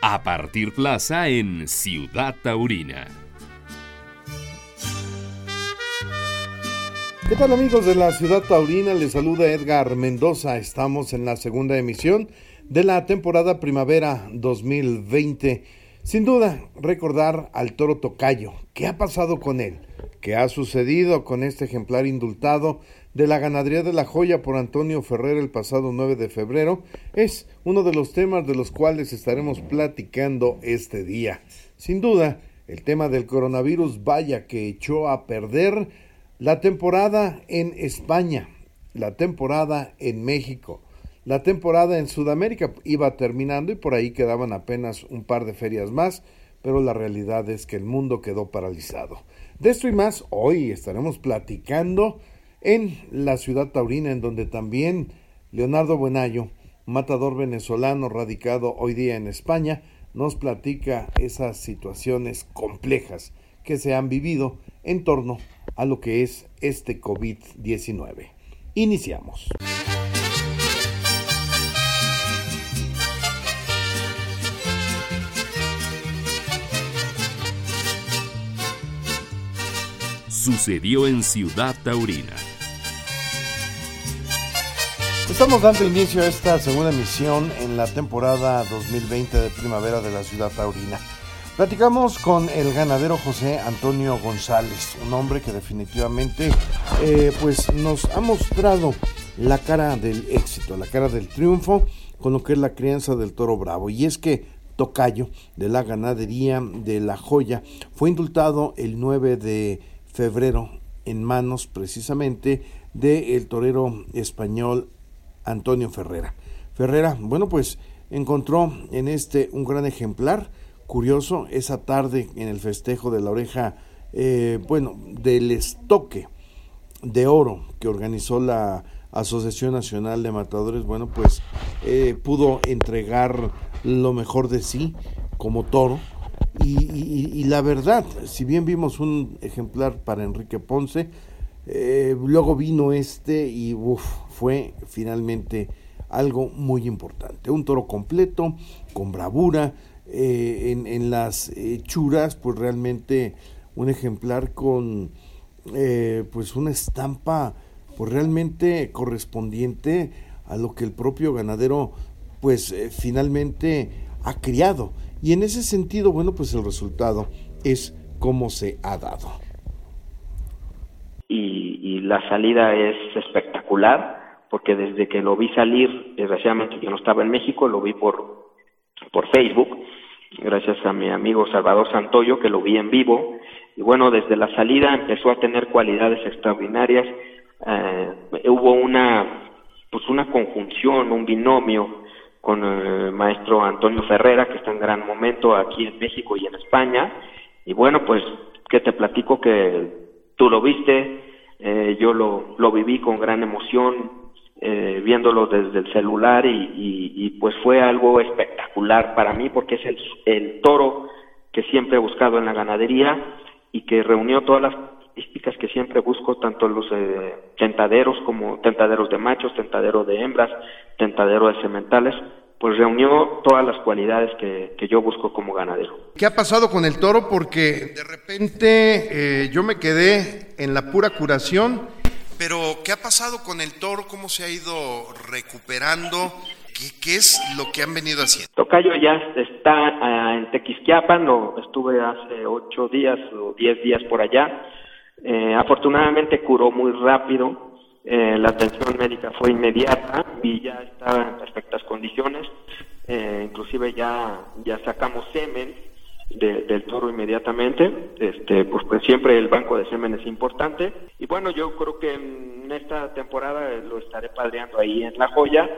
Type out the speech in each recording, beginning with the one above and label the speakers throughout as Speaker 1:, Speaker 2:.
Speaker 1: a partir plaza en Ciudad Taurina.
Speaker 2: ¿Qué tal amigos de la Ciudad Taurina? Les saluda Edgar Mendoza. Estamos en la segunda emisión de la temporada primavera 2020. Sin duda, recordar al toro Tocayo. ¿Qué ha pasado con él? ¿Qué ha sucedido con este ejemplar indultado de la ganadería de la joya por Antonio Ferrer el pasado 9 de febrero? Es uno de los temas de los cuales estaremos platicando este día. Sin duda, el tema del coronavirus vaya que echó a perder la temporada en España, la temporada en México, la temporada en Sudamérica iba terminando y por ahí quedaban apenas un par de ferias más, pero la realidad es que el mundo quedó paralizado. De esto y más, hoy estaremos platicando en la ciudad taurina, en donde también Leonardo Buenayo, matador venezolano radicado hoy día en España, nos platica esas situaciones complejas que se han vivido en torno a lo que es este COVID-19. Iniciamos.
Speaker 1: Sucedió en Ciudad Taurina.
Speaker 2: Estamos dando inicio a esta segunda emisión en la temporada 2020 de primavera de la Ciudad Taurina. Platicamos con el ganadero José Antonio González, un hombre que definitivamente eh, pues nos ha mostrado la cara del éxito, la cara del triunfo con lo que es la crianza del toro bravo. Y es que Tocayo de la ganadería de La Joya fue indultado el 9 de febrero en manos precisamente del torero español Antonio Ferrera. Ferrera, bueno, pues encontró en este un gran ejemplar curioso esa tarde en el festejo de la oreja, eh, bueno, del estoque de oro que organizó la Asociación Nacional de Matadores, bueno, pues eh, pudo entregar lo mejor de sí como toro. Y, la verdad, si bien vimos un ejemplar para Enrique Ponce, eh, luego vino este y fue finalmente algo muy importante. Un toro completo, con bravura, eh, en, las hechuras, pues realmente un ejemplar con eh, pues una estampa pues realmente correspondiente a lo que el propio ganadero pues eh, finalmente ha criado. Y en ese sentido, bueno, pues el resultado es como se ha dado.
Speaker 3: Y, y la salida es espectacular, porque desde que lo vi salir, desgraciadamente yo no estaba en México, lo vi por, por Facebook, gracias a mi amigo Salvador Santoyo, que lo vi en vivo. Y bueno, desde la salida empezó a tener cualidades extraordinarias. Eh, hubo una, pues una conjunción, un binomio con el maestro Antonio Ferrera, que está en gran momento aquí en México y en España. Y bueno, pues, que te platico que tú lo viste, eh, yo lo, lo viví con gran emoción, eh, viéndolo desde el celular y, pues fue algo espectacular para mí porque es el, el toro que siempre he buscado en la ganadería y que reunió todas las características que siempre busco, tanto los eh, tentaderos como tentaderos de machos, tentadero de hembras, tentadero de sementales, pues reunió todas las cualidades que, que, yo busco como ganadero.
Speaker 2: ¿Qué ha pasado con el toro? Porque de repente eh, yo me quedé en la pura curación pero, ¿qué ha pasado con el toro? ¿Cómo se ha ido recuperando? ¿Qué, es lo que han venido haciendo?
Speaker 3: Tocayo ya está ah, en Tequisquiapan, lo estuve hace ocho días o diez días por allá. Eh, afortunadamente curó muy rápido, eh, la atención médica fue inmediata y ya está en perfectas condiciones. Eh, inclusive ya, ya sacamos semen del toro inmediatamente. Este, pues, pues, siempre el banco de semen es importante. Y bueno, yo creo que en esta temporada lo estaré padreando ahí en La Joya.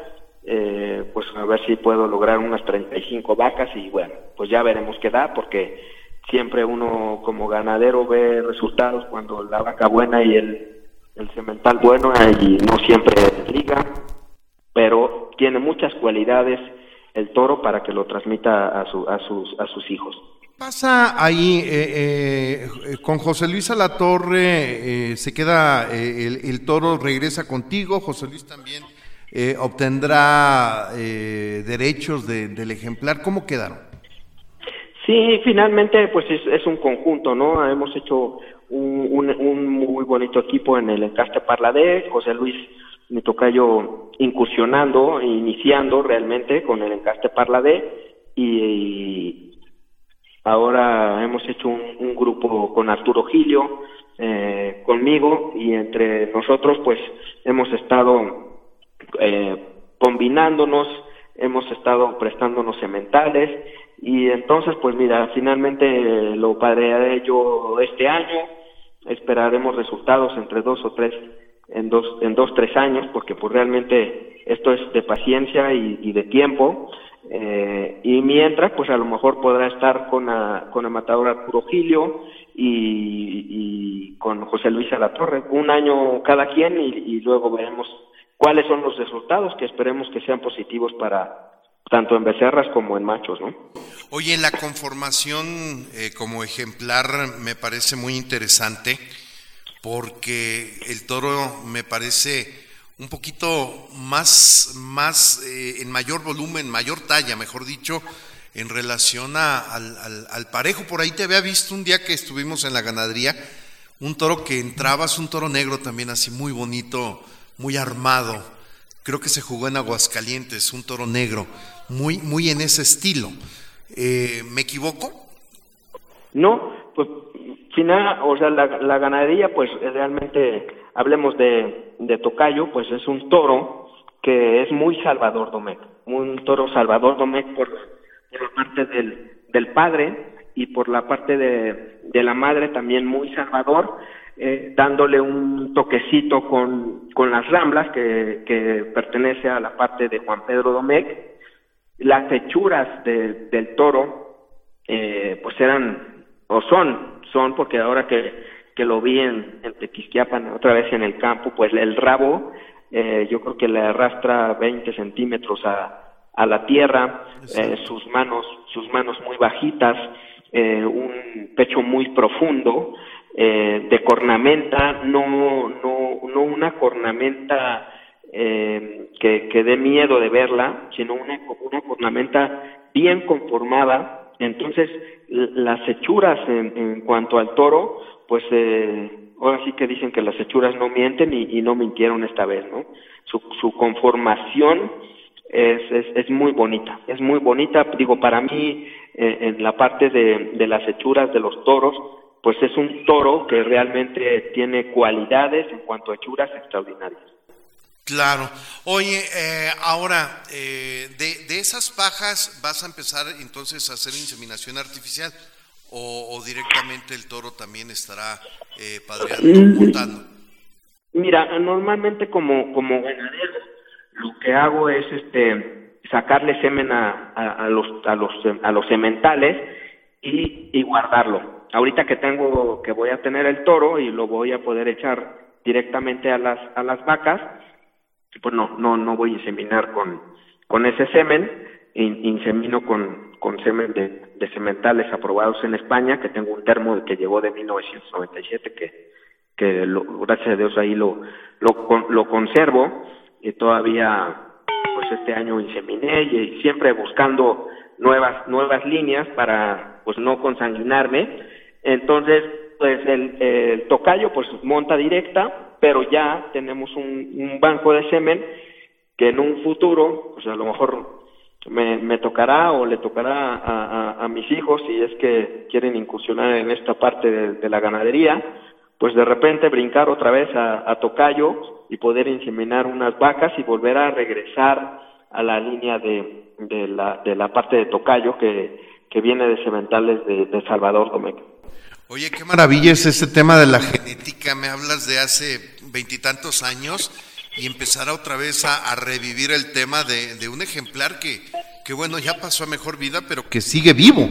Speaker 3: Eh, pues a ver si puedo lograr unas 35 vacas y bueno, pues ya veremos qué da porque siempre uno como ganadero ve resultados cuando la vaca buena y el, el cemental bueno y no siempre liga, pero tiene muchas cualidades el toro para que lo transmita a, su, a, sus, a sus hijos
Speaker 2: pasa ahí eh, eh, con José Luis Alatorre? Eh, ¿Se queda el, toro, regresa contigo? ¿José Luis también obtendrá derechos del ejemplar? ¿Cómo quedaron?
Speaker 3: Sí, finalmente pues es, un conjunto, ¿no? Hemos hecho un, un, muy bonito equipo en el encaste Parladé, José Luis mi tocayo incursionando, iniciando realmente con el encaste Parladé y, ahora hemos hecho un, grupo con Arturo Gilio, eh, conmigo y entre nosotros pues hemos estado eh, combinándonos, hemos estado prestándonos sementales y entonces pues mira, finalmente lo padrearé yo este año, esperaremos resultados entre dos o tres en dos en dos tres años porque pues realmente esto es de paciencia y, de tiempo. Eh, y mientras pues a lo mejor podrá estar con con el matador Arturo y, con José Luis Torre un año cada quien y, luego veremos cuáles son los resultados que esperemos que sean positivos para tanto en becerras como en machos, ¿no?
Speaker 2: Oye, la conformación eh, como ejemplar me parece muy interesante porque el toro me parece un poquito más, más eh, en mayor volumen, mayor talla, mejor dicho, en relación al, parejo. Por ahí te había visto un día que estuvimos en la ganadería, un toro que entraba, es un toro negro también así muy bonito, muy armado. Creo que se jugó en Aguascalientes, un toro negro, muy, muy en ese estilo. Eh, ¿Me equivoco?
Speaker 3: No, pues final, o sea, la, ganadería, pues realmente, hablemos de, de Tocayo, pues es un toro que es muy Salvador Domecq, un toro Salvador Domecq por, por la parte del, del padre y por la parte de, de la madre también muy Salvador, eh, dándole un toquecito con, con las ramblas que, que pertenece a la parte de Juan Pedro Domecq. Las hechuras del toro, eh, pues eran, o son son, porque ahora que, que lo vi en, en Tequisquiapan, otra vez en el campo, pues el rabo eh, yo creo que le arrastra 20 centímetros a, a la tierra, eh, sus manos, sus manos muy bajitas, eh, un pecho muy profundo, eh, de cornamenta, no, no, no una cornamenta eh, que, que dé miedo de verla, sino una, una cornamenta bien conformada, entonces las hechuras en, cuanto al toro, pues eh, ahora sí que dicen que las hechuras no mienten y, no mintieron esta vez, ¿no? Su, su conformación es, es, es, muy bonita, es muy bonita, digo, para mí eh, en la parte de, de las hechuras de los toros, pues es un toro que realmente tiene cualidades en cuanto a hechuras extraordinarias.
Speaker 2: Claro. Oye, eh, ahora, eh, de, esas pajas vas a empezar entonces a hacer inseminación artificial o, directamente el toro también estará eh, padreando,
Speaker 3: mm. Mira, normalmente como, como ganadero lo que hago es este sacarle semen a, a, los, a, los, a los sementales y, y guardarlo. Ahorita que tengo, que voy a tener el toro y lo voy a poder echar directamente a las, a las vacas, pues no, no, no voy a inseminar con, con ese semen, insemino con, con semen de, de sementales aprobados en España, que tengo un termo que llegó de 1997, que, que gracias a Dios ahí lo, lo, lo conservo, y todavía pues este año inseminé y, siempre buscando nuevas, nuevas líneas para pues no consanguinarme, entonces pues el, el tocayo pues monta directa, pero ya tenemos un, banco de semen que en un futuro, pues a lo mejor me, me tocará o le tocará a, mis hijos si es que quieren incursionar en esta parte de, la ganadería, pues de repente brincar otra vez a, Tocayo y poder inseminar unas vacas y volver a regresar a la línea de, de, la, de la parte de Tocayo que, que viene de sementales de, de Salvador Domecq.
Speaker 2: Oye, qué maravilla es ese tema de la genética. Me hablas de hace veintitantos años y empezar otra vez a, revivir el tema de, un ejemplar que, que, bueno, ya pasó a mejor vida, pero que sigue vivo.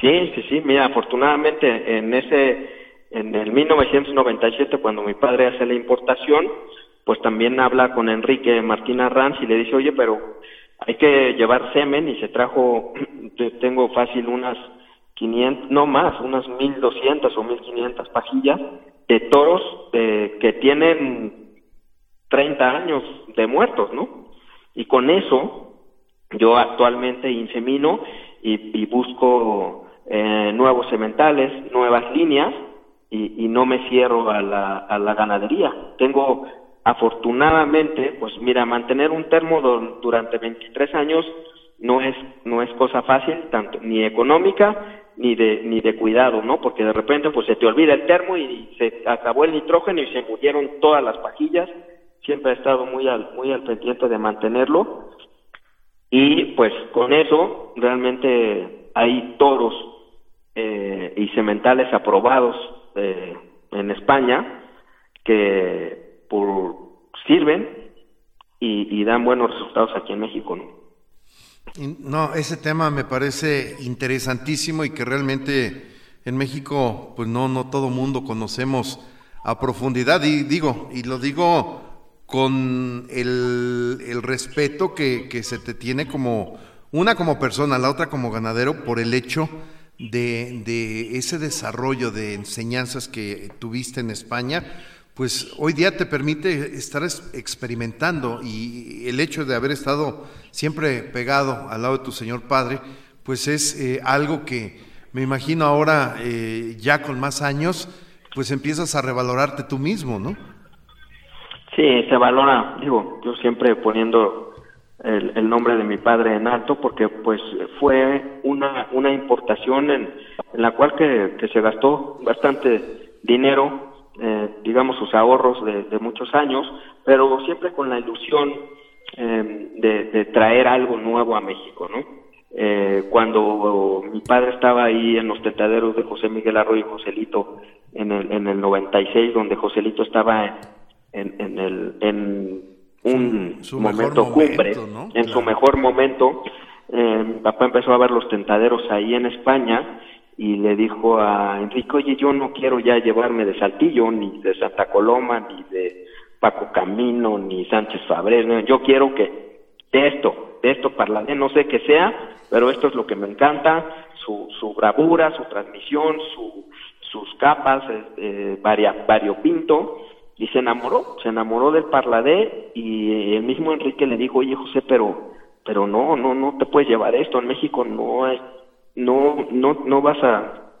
Speaker 3: Sí, sí, sí. Mira, afortunadamente en ese, en el 1997, cuando mi padre hace la importación, pues también habla con Enrique Martín Arranz y le dice, oye, pero hay que llevar semen y se trajo, tengo fácil unas 500, no más, unas 1200 o 1500 pajillas de toros que tienen 30 años de muertos, ¿no? Y con eso yo actualmente insemino y, busco eh, nuevos sementales, nuevas líneas y, no me cierro a la, a la ganadería. Tengo afortunadamente, pues mira, mantener un termo durante 23 años no es no es cosa fácil, tanto ni económica ni de ni de cuidado, ¿no? Porque de repente pues se te olvida el termo y se acabó el nitrógeno y se murieron todas las pajillas. Siempre he estado muy al muy al pendiente de mantenerlo y pues con eso realmente hay toros eh, y sementales aprobados eh, en España que por, sirven y, dan buenos resultados aquí en México, ¿no?
Speaker 4: Ese tema me parece interesantísimo y que realmente en México, pues no, no todo mundo conocemos a profundidad. Y digo, y lo digo con el, el respeto que, que, se te tiene como, una como persona, la otra como ganadero, por el hecho de, de ese desarrollo de enseñanzas que tuviste en España, pues hoy día te permite estar experimentando y el hecho de haber estado siempre pegado al lado de tu Señor Padre, pues es eh, algo que me imagino ahora, eh, ya con más años, pues empiezas a revalorarte tú mismo, ¿no?
Speaker 3: Sí, se valora, digo, yo siempre poniendo el, nombre de mi padre en alto, porque pues fue una, una importación en, la cual que, que se gastó bastante dinero eh, digamos, sus ahorros de, muchos años, pero siempre con la ilusión eh, de, traer algo nuevo a México, ¿no? Eh, cuando mi padre estaba ahí en los tentaderos de José Miguel Arroyo y Joselito en el, en el 96, donde Joselito estaba en, en, el, en un momento cumbre, en su mejor momento, mi papá empezó a ver los tentaderos ahí en España y le dijo a Enrique, oye, yo no quiero ya llevarme de Saltillo, ni de Santa Coloma, ni de Paco Camino, ni Sánchez Fabrés, yo quiero que de esto, de esto parlaré, no sé qué sea, pero esto es lo que me encanta, su, su bravura, su transmisión, su, sus capas, eh, variopinto, y se enamoró, se enamoró del parladé y el mismo Enrique le dijo, oye José, pero, pero no, no, no te puedes llevar esto, en México no es no, no, no vas a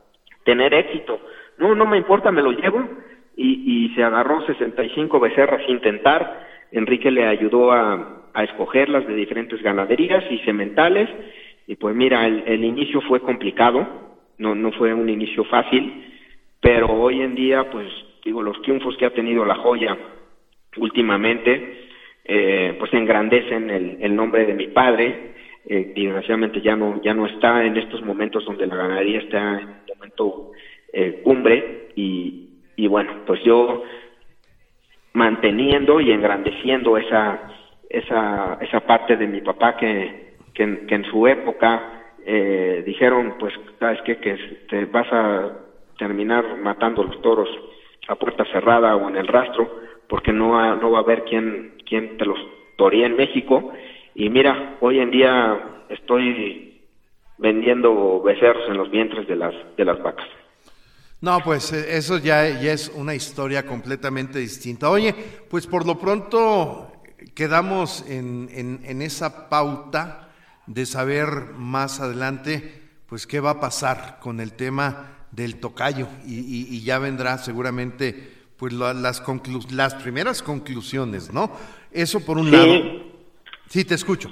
Speaker 3: tener éxito. No, no me importa, me lo llevo. Y, y se agarró 65 becerras sin intentar. Enrique le ayudó a, a escogerlas de diferentes ganaderías y sementales. Y pues mira, el, el inicio fue complicado, no, no fue un inicio fácil, pero hoy en día, pues digo, los triunfos que ha tenido la joya últimamente, eh, pues engrandecen el, el nombre de mi padre eh, desgraciadamente ya no ya no está en estos momentos donde la ganadería está en un momento eh, cumbre y, y bueno pues yo manteniendo y engrandeciendo esa esa esa parte de mi papá que que, en, su época eh, dijeron pues sabes qué que te vas a terminar matando los toros a puerta cerrada o en el rastro porque no no va a haber quien quien te los toría en México y mira, hoy en día estoy vendiendo becerros en los vientres de las, de las vacas.
Speaker 4: No, pues eh, eso ya, ya es una historia completamente distinta. Oye, pues por lo pronto quedamos en, en, esa pauta de saber más adelante, pues qué va a pasar con el tema del tocayo y, y, ya vendrá seguramente pues las, las primeras conclusiones, ¿no? Eso por un lado. Sí, te escucho.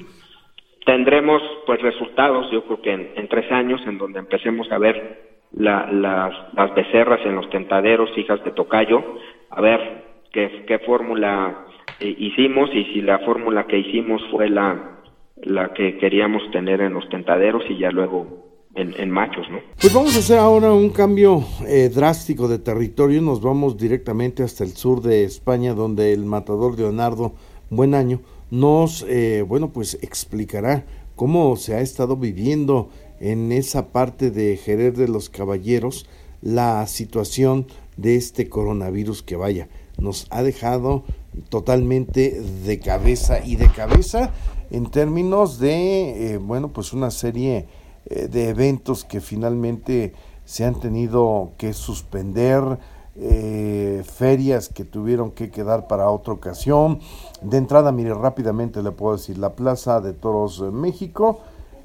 Speaker 3: Tendremos pues resultados, yo creo que en, tres años, en donde empecemos a ver las, las becerras en los tentaderos, hijas de tocayo, a ver qué, qué fórmula eh, hicimos y si la fórmula que hicimos fue la, la que queríamos tener en los tentaderos y ya luego en, machos, ¿no?
Speaker 2: Pues vamos a hacer ahora un cambio eh, drástico de territorio, nos vamos directamente hasta el sur de España, donde el matador Leonardo Buen Año nos, eh, bueno, pues explicará cómo se ha estado viviendo en esa parte de Jerez de los Caballeros la situación de este coronavirus que vaya, nos ha dejado totalmente de cabeza y de cabeza en términos de, eh, bueno, pues una serie eh, de eventos que finalmente se han tenido que suspender, eh, ferias que tuvieron que quedar para otra ocasión. De entrada, mire, rápidamente le puedo decir, la Plaza de Toros México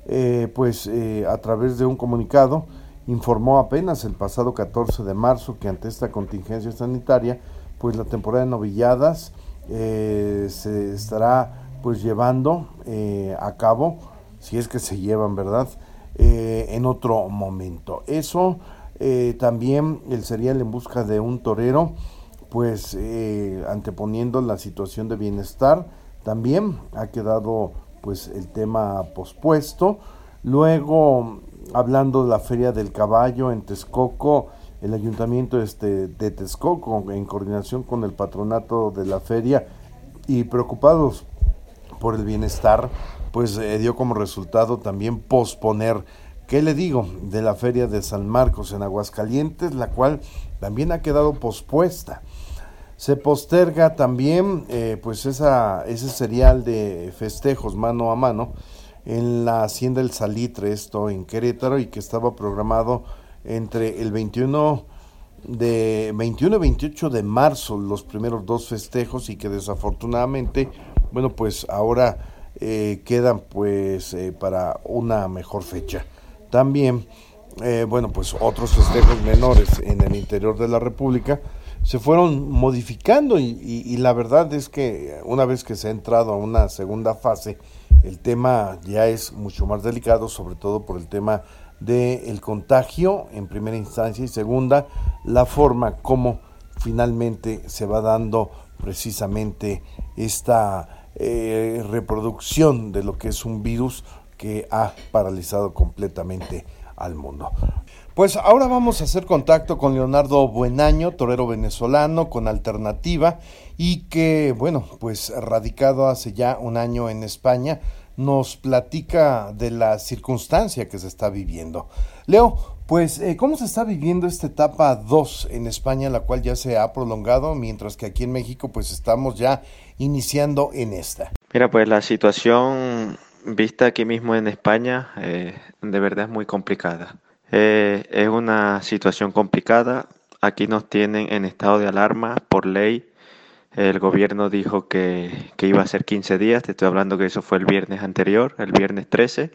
Speaker 2: eh, pues a través de un comunicado informó apenas el pasado 14 de marzo que ante esta contingencia sanitaria, pues la temporada de novilladas se estará pues llevando a cabo, si es que se llevan, ¿verdad? En otro momento. Eso también el serial en busca de un torero pues eh, anteponiendo la situación de bienestar, también ha quedado pues el tema pospuesto. Luego, hablando de la Feria del Caballo en Texcoco, el ayuntamiento este, de Texcoco, en coordinación con el patronato de la feria y preocupados por el bienestar, pues eh, dio como resultado también posponer, ¿qué le digo?, de la feria de San Marcos en Aguascalientes, la cual también ha quedado pospuesta. Se posterga también eh, pues esa, ese serial de festejos mano a mano en la Hacienda del Salitre, esto en Querétaro, y que estaba programado entre el 21 de 21 y 28 de marzo, los primeros dos festejos, y que desafortunadamente, bueno, pues ahora eh, quedan pues eh, para una mejor fecha. También, bueno, pues otros festejos menores en el interior de la República, se fueron modificando y, la verdad es que una vez que se ha entrado a una segunda fase, el tema ya es mucho más delicado, sobre todo por el tema del contagio en primera instancia y segunda, la forma como finalmente se va dando precisamente esta eh, reproducción de lo que es un virus que ha paralizado completamente al mundo. Pues ahora vamos a hacer contacto con Leonardo Buenaño, torero venezolano con alternativa y que, bueno, pues radicado hace ya un año en España, nos platica de la circunstancia que se está viviendo. Leo, pues, eh, ¿cómo se está viviendo esta etapa 2 en España, la cual ya se ha prolongado, mientras que aquí en México, pues, estamos ya iniciando en esta?
Speaker 5: Mira, pues la situación vista aquí mismo en España, eh, de verdad es muy complicada. Eh, es una situación complicada. Aquí nos tienen en estado de alarma por ley. El gobierno dijo que, iba a ser 15 días. Te estoy hablando que eso fue el viernes anterior, el viernes 13.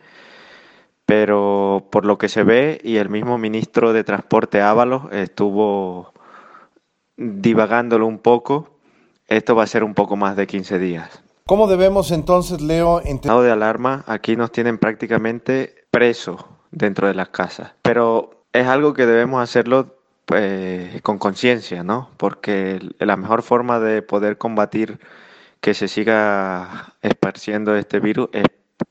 Speaker 5: Pero por lo que se ve, y el mismo ministro de Transporte Ábalos estuvo divagándolo un poco, esto va a ser un poco más de 15 días.
Speaker 2: ¿Cómo debemos entonces, Leo,
Speaker 5: en estado de alarma? Aquí nos tienen prácticamente presos dentro de las casas. Pero es algo que debemos hacerlo pues, con conciencia, ¿no? Porque la mejor forma de poder combatir que se siga esparciendo este virus es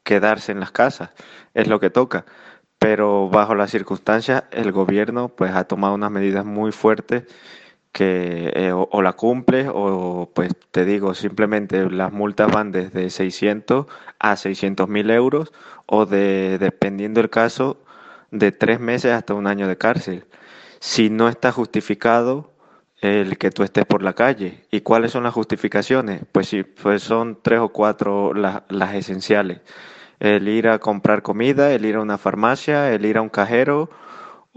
Speaker 5: quedarse en las casas, es lo que toca. Pero bajo las circunstancias, el gobierno pues ha tomado unas medidas muy fuertes que eh, o, la cumple o pues te digo, simplemente las multas van desde 600 a 600 mil euros o de, dependiendo del caso, de tres meses hasta un año de cárcel. Si no está justificado el que tú estés por la calle. ¿Y cuáles son las justificaciones? Pues sí, pues son tres o cuatro las esenciales. El ir a comprar comida, el ir a una farmacia, el ir a un cajero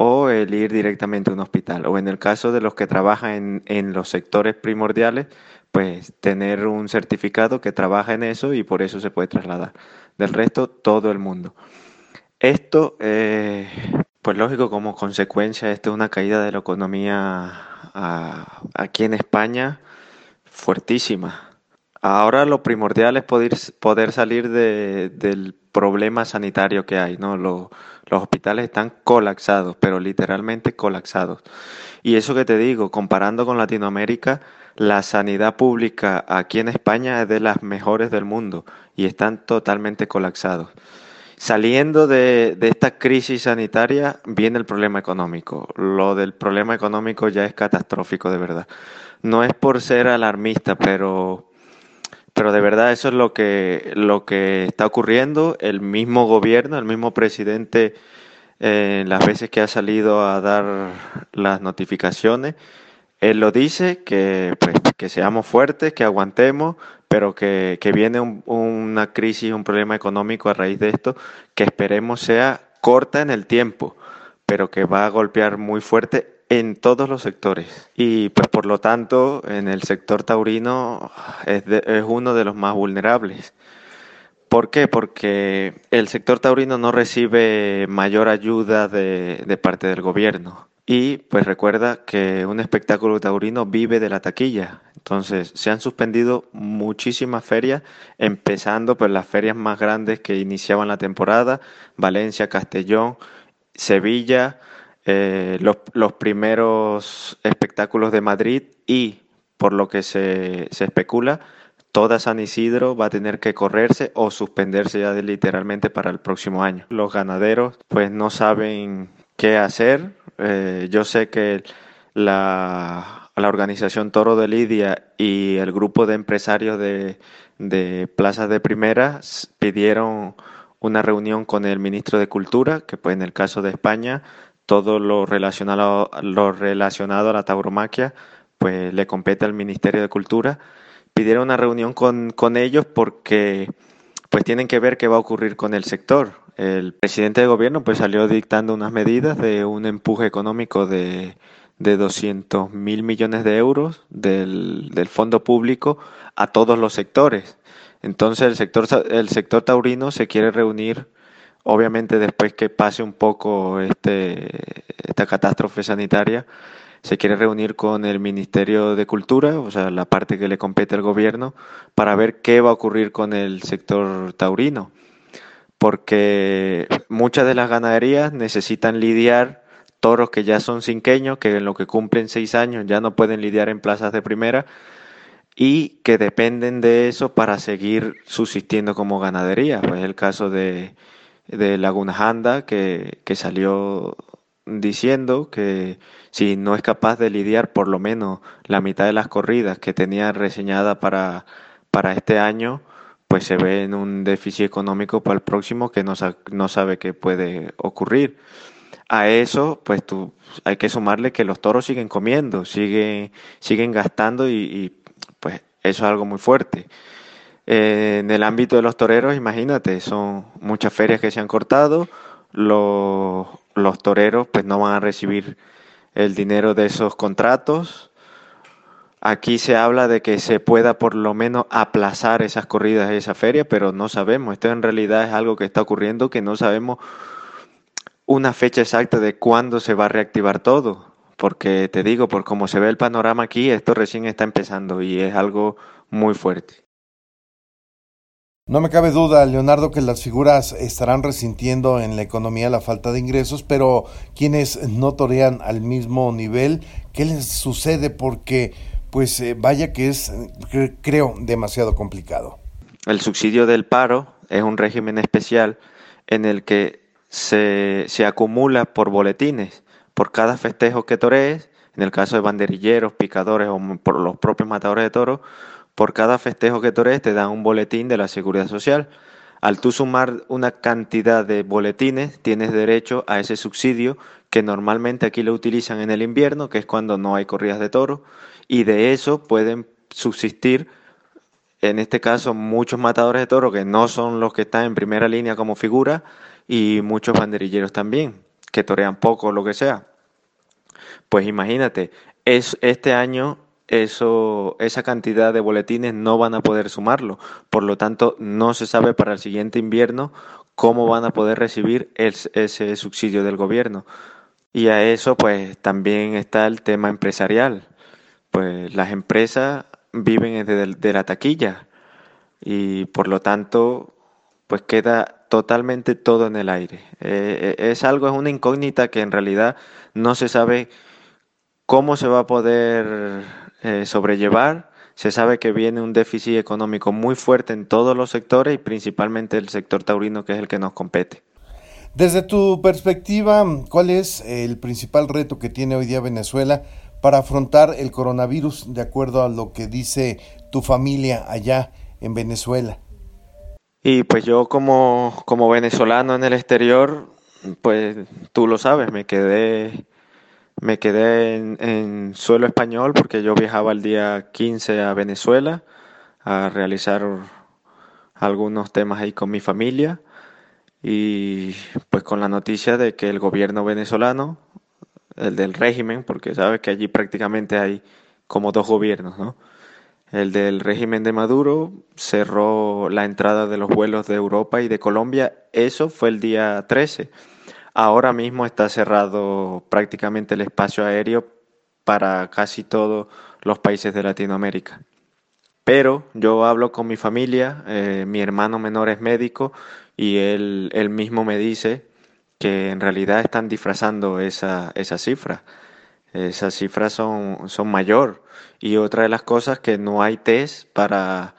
Speaker 5: o el ir directamente a un hospital. O en el caso de los que trabajan en, en los sectores primordiales, pues tener un certificado que trabaja en eso y por eso se puede trasladar. Del resto, todo el mundo. Esto, eh, pues lógico, como consecuencia, esto es una caída de la economía aquí en España fuertísima. Ahora lo primordial es poder, poder salir del problema sanitario que hay, ¿no? los hospitales están colapsados, pero literalmente colapsados. Y eso que te digo, comparando con Latinoamérica, la sanidad pública aquí en España es de las mejores del mundo y están totalmente colapsados. Saliendo de, esta crisis sanitaria viene el problema económico. Lo del problema económico ya es catastrófico de verdad. No es por ser alarmista, pero, pero de verdad eso es lo que, lo que está ocurriendo. El mismo gobierno, el mismo presidente, en las veces que ha salido a dar las notificaciones, él lo dice, que, pues, que seamos fuertes, que aguantemos, pero que, viene una crisis, un problema económico a raíz de esto, que esperemos sea corta en el tiempo, pero que va a golpear muy fuerte en todos los sectores. Y pues por lo tanto, en el sector taurino es, es uno de los más vulnerables, ¿Por qué? Porque el sector taurino no recibe mayor ayuda de, de parte del gobierno. Y pues recuerda que un espectáculo taurino vive de la taquilla. Entonces se han suspendido muchísimas ferias, empezando por las ferias más grandes que iniciaban la temporada, Valencia, Castellón, Sevilla, eh, los, primeros espectáculos de Madrid y, por lo que se, se, especula, toda San Isidro va a tener que correrse o suspenderse ya de, literalmente para el próximo año. Los ganaderos pues no saben qué hacer, eh, yo sé que la, la, organización Toro de Lidia y el grupo de empresarios de, de plazas de primera pidieron una reunión con el ministro de Cultura, que pues en el caso de España todo lo relacionado, lo relacionado a la tauromaquia pues le compete al Ministerio de Cultura. Pidieron una reunión con, con ellos porque pues tienen que ver qué va a ocurrir con el sector. El presidente de gobierno pues salió dictando unas medidas de un empuje económico de, de 200 mil millones de euros del, del, fondo público a todos los sectores. Entonces el sector, el sector taurino se quiere reunir, obviamente después que pase un poco este, esta catástrofe sanitaria, se quiere reunir con el Ministerio de Cultura, o sea, la parte que le compete al gobierno, para ver qué va a ocurrir con el sector taurino. Porque muchas de las ganaderías necesitan lidiar toros que ya son cinqueños, que en lo que cumplen seis años ya no pueden lidiar en plazas de primera y que dependen de eso para seguir subsistiendo como ganadería. Pues el caso de, de Laguna Handa, que, que salió diciendo que si no es capaz de lidiar por lo menos la mitad de las corridas que tenía reseñada para, para este año, pues se ve en un déficit económico para el próximo que no, no sabe qué puede ocurrir. A eso, pues tú, hay que sumarle que los toros siguen comiendo, siguen, siguen gastando y, y pues eso es algo muy fuerte. Eh, en el ámbito de los toreros, imagínate, son muchas ferias que se han cortado, los, toreros pues no van a recibir el dinero de esos contratos. Aquí se habla de que se pueda por lo menos aplazar esas corridas de esa feria, pero no sabemos. Esto en realidad es algo que está ocurriendo que no sabemos una fecha exacta de cuándo se va a reactivar todo. Porque te digo, por cómo se ve el panorama aquí, esto recién está empezando y es algo muy fuerte.
Speaker 2: No me cabe duda, Leonardo, que las figuras estarán resintiendo en la economía la falta de ingresos, pero quienes no torean al mismo nivel, ¿qué les sucede? Porque, pues, eh, vaya que es, creo, demasiado complicado.
Speaker 5: El subsidio del paro es un régimen especial en el que se, se acumula por boletines. Por cada festejo que torees, en el caso de banderilleros, picadores o por los propios matadores de toros, por cada festejo que torees te dan un boletín de la Seguridad Social. Al tú sumar una cantidad de boletines, tienes derecho a ese subsidio que normalmente aquí lo utilizan en el invierno, que es cuando no hay corridas de toros, y de eso pueden subsistir, en este caso, muchos matadores de toros que no son los que están en primera línea como figura, y muchos banderilleros también, que torean poco lo que sea. Pues imagínate, es, este año eso, esa cantidad de boletines no van a poder sumarlo. Por lo tanto, no se sabe para el siguiente invierno cómo van a poder recibir ese subsidio del gobierno. Y a eso, pues, también está el tema empresarial. Pues las empresas viven de, de la taquilla y por lo tanto, pues queda totalmente todo en el aire. Eh, eh, es algo, es una incógnita que en realidad no se sabe cómo se va a poder eh, sobrellevar. Se sabe que viene un déficit económico muy fuerte en todos los sectores y principalmente el sector taurino que es el que nos compete.
Speaker 2: Desde tu perspectiva, ¿cuál es el principal reto que tiene hoy día Venezuela para afrontar el coronavirus de acuerdo a lo que dice tu familia allá en Venezuela?
Speaker 5: Y pues yo como, como venezolano en el exterior, pues tú lo sabes, me quedé me quedé en, suelo español porque yo viajaba el día 15 a Venezuela a realizar algunos temas ahí con mi familia y pues con la noticia de que el gobierno venezolano, el del régimen, porque sabes que allí prácticamente hay como dos gobiernos, ¿no? el del régimen de Maduro, cerró la entrada de los vuelos de Europa y de Colombia. Eso fue el día 13. Ahora mismo está cerrado prácticamente el espacio aéreo para casi todos los países de Latinoamérica. Pero yo hablo con mi familia, eh, mi hermano menor es médico y él, él, mismo me dice que en realidad están disfrazando esa, esa cifra. Esas cifras son, son mayor. Y otra de las cosas que no hay test para,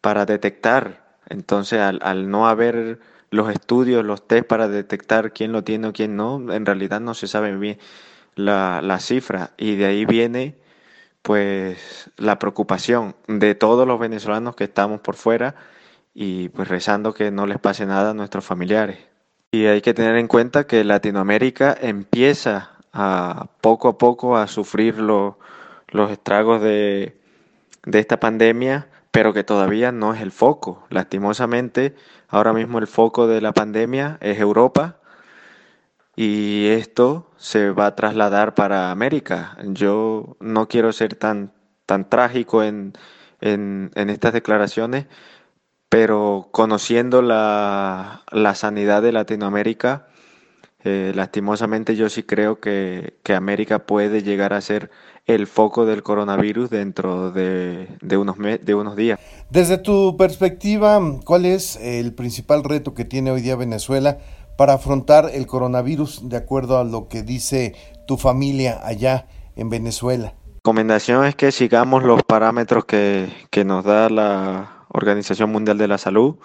Speaker 5: para detectar. Entonces, al, al no haber los estudios, los test para detectar quién lo tiene o quién no, en realidad no se sabe bien la, la cifra. Y de ahí viene pues la preocupación de todos los venezolanos que estamos por fuera y pues rezando que no les pase nada a nuestros familiares. Y hay que tener en cuenta que Latinoamérica empieza a poco a poco a sufrir los estragos de, de esta pandemia, pero que todavía no es el foco. Lastimosamente, ahora mismo el foco de la pandemia es Europa y esto se va a trasladar para América. Yo no quiero ser tan, tan trágico en, en, estas declaraciones, pero conociendo la, la sanidad de Latinoamérica, eh, lastimosamente yo sí creo que, que, América puede llegar a ser el foco del coronavirus dentro de, de, unos, de unos días.
Speaker 2: Desde tu perspectiva, ¿cuál es el principal reto que tiene hoy día Venezuela para afrontar el coronavirus de acuerdo a lo que dice tu familia allá en Venezuela?
Speaker 5: recomendación es que sigamos los parámetros que, que, nos da la Organización Mundial de la Salud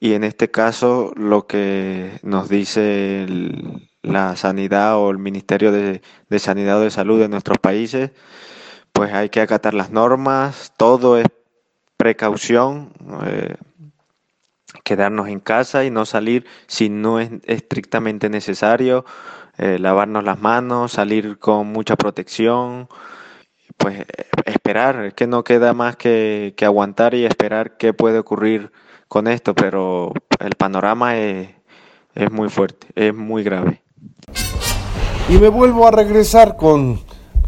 Speaker 5: y en este caso lo que nos dice el, la sanidad o el Ministerio de, de, Sanidad o de Salud de nuestros países, pues hay que acatar las normas, todo es precaución, eh, quedarnos en casa y no salir si no es estrictamente necesario, eh, lavarnos las manos, salir con mucha protección, pues esperar, es que no queda más que, que, aguantar y esperar qué puede ocurrir con esto, pero el panorama es, es muy fuerte, es muy grave.
Speaker 2: Y me vuelvo a regresar con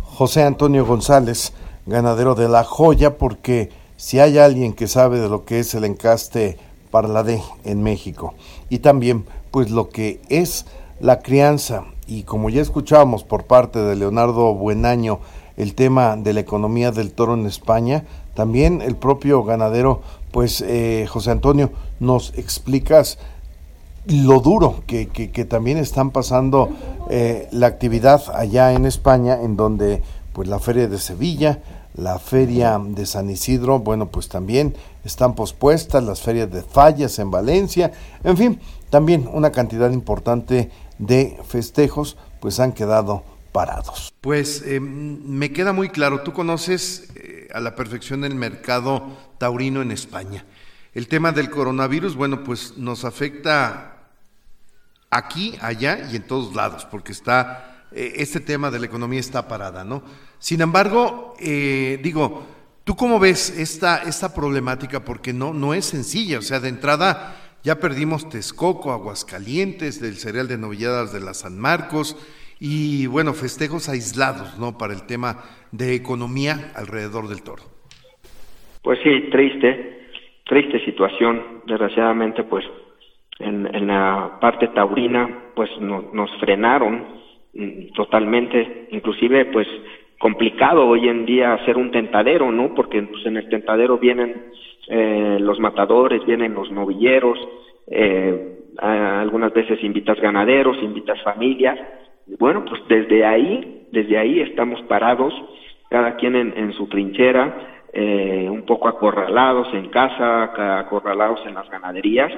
Speaker 2: José Antonio González, ganadero de La Joya, porque si hay alguien que sabe de lo que es el encaste Parladé en México y también pues lo que es la crianza. Y como ya escuchábamos por parte de Leonardo Buenaño el tema de la economía del toro en España, también el propio ganadero pues eh, José Antonio nos explicas lo duro que, que, también están pasando eh, la actividad allá en España en donde pues la feria de Sevilla la feria de San Isidro, bueno, pues también están pospuestas, las ferias de Fallas en Valencia, en fin, también una cantidad importante de festejos, pues han quedado parados.
Speaker 4: Pues eh, me queda muy claro, tú conoces eh, a la perfección el mercado taurino en España. El tema del coronavirus, bueno, pues nos afecta aquí, allá y en todos lados, porque está, eh, este tema de la economía está parada, ¿no? Sin embargo, eh, digo, ¿tú cómo ves esta, esta problemática? Porque no, no es sencilla, o sea, de entrada ya perdimos Texcoco, Aguascalientes, del cereal de novilladas de la San Marcos y bueno, festejos aislados, ¿no? Para el tema de economía alrededor del toro.
Speaker 3: Pues sí, triste, triste situación. Desgraciadamente, pues en, la parte taurina, pues no, nos frenaron mm, totalmente, inclusive pues complicado hoy en día hacer un tentadero, ¿no? Porque pues, en el tentadero vienen eh, los matadores, vienen los novilleros, eh, algunas veces invitas ganaderos, invitas familias. Bueno, pues desde ahí, desde ahí estamos parados, cada quien en, en su trinchera, eh, un poco acorralados en casa, acorralados en las ganaderías,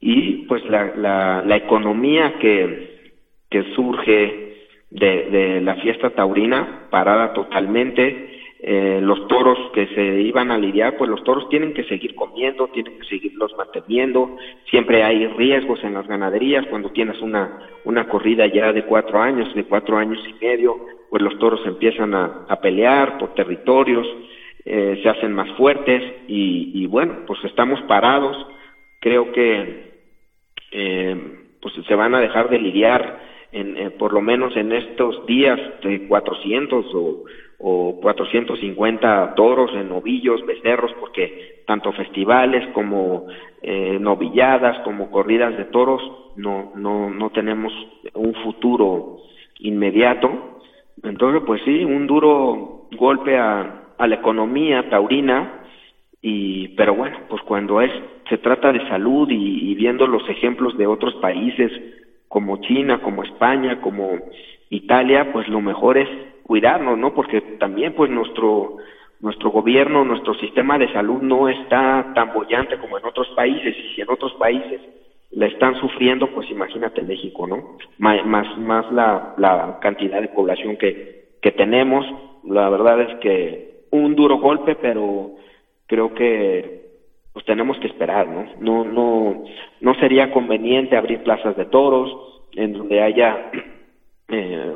Speaker 3: y pues la, la, la economía que, que surge de, de la fiesta taurina parada totalmente. Eh, los toros que se iban a lidiar, pues los toros tienen que seguir comiendo, tienen que seguirlos manteniendo. Siempre hay riesgos en las ganaderías cuando tienes una, una corrida ya de cuatro años, de cuatro años y medio, pues los toros empiezan a, a pelear por territorios, eh, se hacen más fuertes y, y, bueno, pues estamos parados. Creo que eh, pues se van a dejar de lidiar en, eh, por lo menos en estos días de 400 o, o 450 toros en novillos, becerros, porque tanto festivales como eh, novilladas, como corridas de toros, no, no, no tenemos un futuro inmediato. Entonces, pues sí, un duro golpe a, a la economía taurina, y, pero bueno, pues cuando es, se trata de salud y, y viendo los ejemplos de otros países como China, como España, como Italia, pues lo mejor es cuidarnos, ¿no? Porque también pues nuestro nuestro gobierno, nuestro sistema de salud no está tan bollante como en otros países y si en otros países la están sufriendo, pues imagínate México, ¿no? Más más la, la cantidad de población que que tenemos, la verdad es que un duro golpe, pero creo que pues tenemos que esperar, ¿no? No no no sería conveniente abrir plazas de toros en donde haya eh,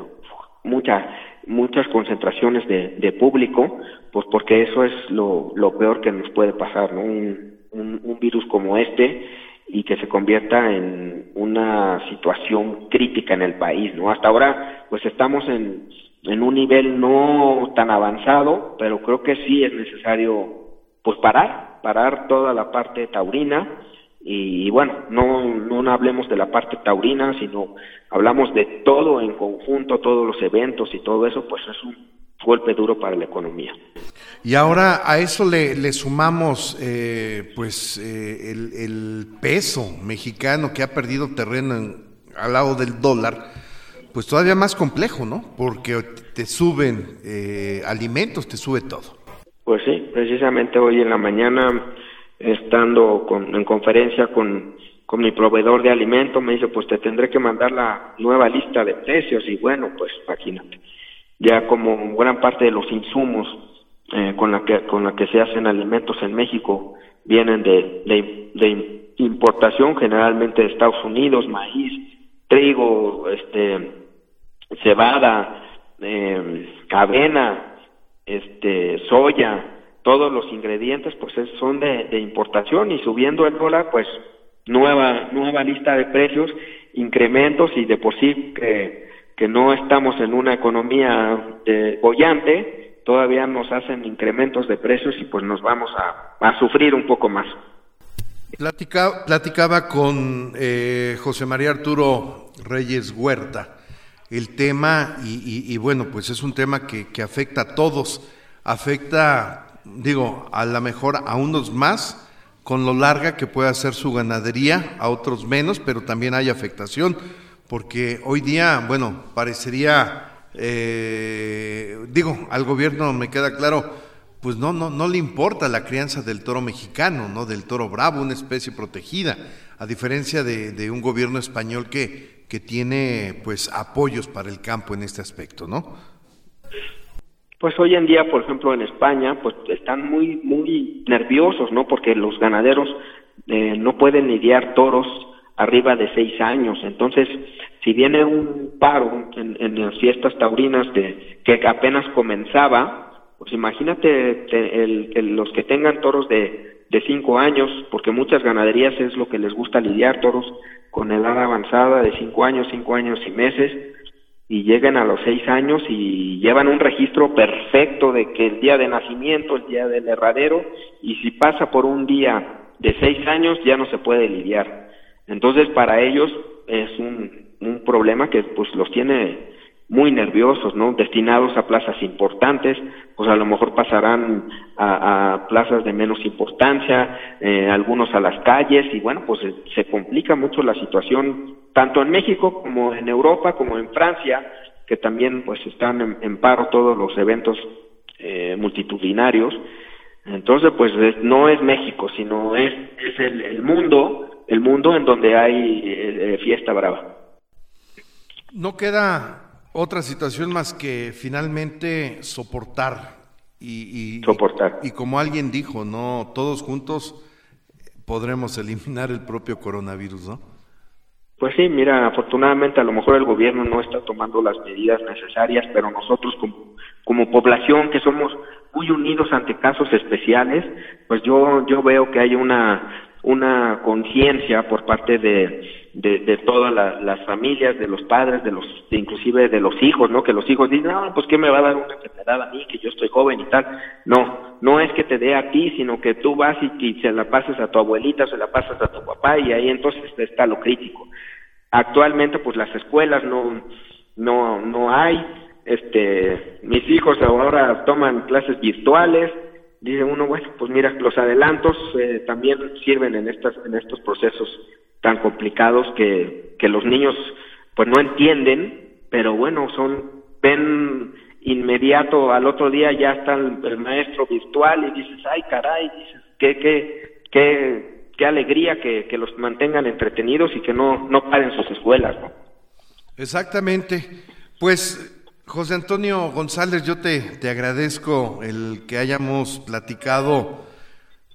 Speaker 3: mucha muchas concentraciones de, público, pues porque eso es lo, lo peor que nos puede pasar, ¿no? Un, un, un, virus como este y que se convierta en una situación crítica en el país, ¿no? Hasta ahora, pues estamos en, en un nivel no tan avanzado, pero creo que sí es necesario, pues parar, parar toda la parte taurina, y, bueno, no, no hablemos de la parte taurina, sino hablamos de todo en conjunto, todos los eventos y todo eso, pues es un golpe duro para la economía.
Speaker 2: Y ahora a eso le, le sumamos eh, pues eh, el, el, peso mexicano que ha perdido terreno en, al lado del dólar, pues todavía más complejo, ¿no? Porque te suben eh, alimentos, te sube todo.
Speaker 3: Pues sí, precisamente hoy en la mañana estando con, en conferencia con, con mi proveedor de alimentos, me dice, pues te tendré que mandar la nueva lista de precios y bueno, pues imagínate, ya como gran parte de los insumos eh, con, la que, con la que se hacen alimentos en México vienen de, de, de importación generalmente de Estados Unidos, maíz, trigo, este, cebada, eh, avena, este, soya, todos los ingredientes pues son de, de, importación y subiendo el dólar pues nueva nueva lista de precios incrementos y de por sí que, no estamos en una economía de bollante todavía nos hacen incrementos de precios y pues nos vamos a, sufrir un poco más.
Speaker 2: Platica, platicaba con eh, José María Arturo Reyes Huerta el tema y, y, y bueno pues es un tema que, que afecta a todos. Afecta digo, a lo mejor a unos más con lo larga que pueda ser su ganadería, a otros menos, pero también hay afectación, porque hoy día, bueno, parecería, eh, digo, al gobierno me queda claro, pues no, no, no le importa la crianza del toro mexicano, ¿no? Del toro bravo, una especie protegida, a diferencia de, de un gobierno español que, que tiene pues apoyos para el campo en este aspecto, ¿no?
Speaker 3: pues hoy en día, por ejemplo, en España, pues están muy, muy nerviosos, ¿no? Porque los ganaderos eh, no pueden lidiar toros arriba de seis años. Entonces, si viene un paro en, las fiestas taurinas de que apenas comenzaba, pues imagínate te, el, el, los que tengan toros de, de cinco años, porque muchas ganaderías es lo que les gusta lidiar, toros con edad avanzada de cinco años, cinco años y meses, y llegan a los seis años y llevan un registro perfecto de que el día de nacimiento, el día del herradero, y si pasa por un día de seis años ya no se puede lidiar. Entonces para ellos es un, un problema que pues los tiene muy nerviosos, ¿no? Destinados a plazas importantes, pues a lo mejor pasarán a, plazas de menos importancia, eh, algunos a las calles y bueno, pues se, se complica mucho la situación tanto en México como en Europa, como en Francia, que también pues están en, paro todos los eventos eh, multitudinarios. Entonces, pues es, no es México, sino es, es el, el, mundo, el mundo en donde hay eh, fiesta brava.
Speaker 2: No queda otra situación más que finalmente soportar y, y
Speaker 3: soportar.
Speaker 2: Y, y como alguien dijo, no, todos juntos podremos eliminar el propio coronavirus, ¿no?
Speaker 3: Pues sí, mira, afortunadamente a lo mejor el gobierno no está tomando las medidas necesarias, pero nosotros como, como población que somos muy unidos ante casos especiales, pues yo yo veo que hay una una conciencia por parte de, de, todas las familias, de los padres, de los, inclusive de los hijos, ¿no? Que los hijos dicen, no, pues ¿qué me va a dar una enfermedad a mí, que yo estoy joven y tal? No, no es que te dé a ti, sino que tú vas y, y se la pases a tu abuelita, se la pasas a tu papá y ahí entonces está lo crítico. Actualmente, pues las escuelas no, no, no hay, este, mis hijos ahora toman clases virtuales, dice uno, bueno, pues mira, los adelantos eh, también sirven en, estas, en estos procesos tan complicados que, que los niños pues no entienden, pero bueno, son, ven inmediato al otro día ya está el, maestro virtual y dices, ay caray, dices, qué, qué, qué, qué alegría que, que los mantengan entretenidos y que no, no paren sus escuelas.
Speaker 2: Exactamente. Pues José Antonio González, yo te, te agradezco el que hayamos platicado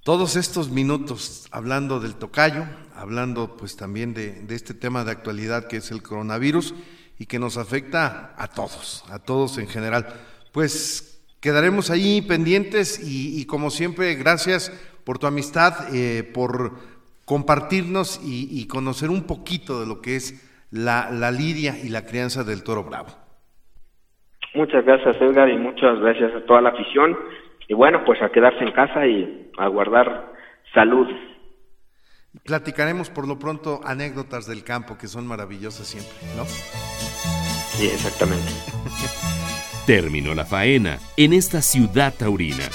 Speaker 2: todos estos minutos hablando del tocayo, hablando pues también de, este tema de actualidad que es el coronavirus y que nos afecta a todos, a todos en general. Pues quedaremos ahí pendientes y, como siempre, gracias por tu amistad, eh, por compartirnos y, conocer un poquito de lo que es la, la lidia y la crianza del toro bravo.
Speaker 3: Muchas gracias Edgar y muchas gracias a toda la afición. Y bueno, pues a quedarse en casa y a guardar salud.
Speaker 2: Platicaremos por lo pronto anécdotas del campo que son maravillosas siempre, ¿no?
Speaker 3: Sí, exactamente.
Speaker 1: Terminó la faena en esta ciudad taurina.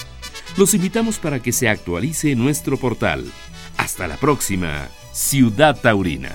Speaker 1: Los invitamos para que se actualice nuestro portal. Hasta la próxima, Ciudad Taurina.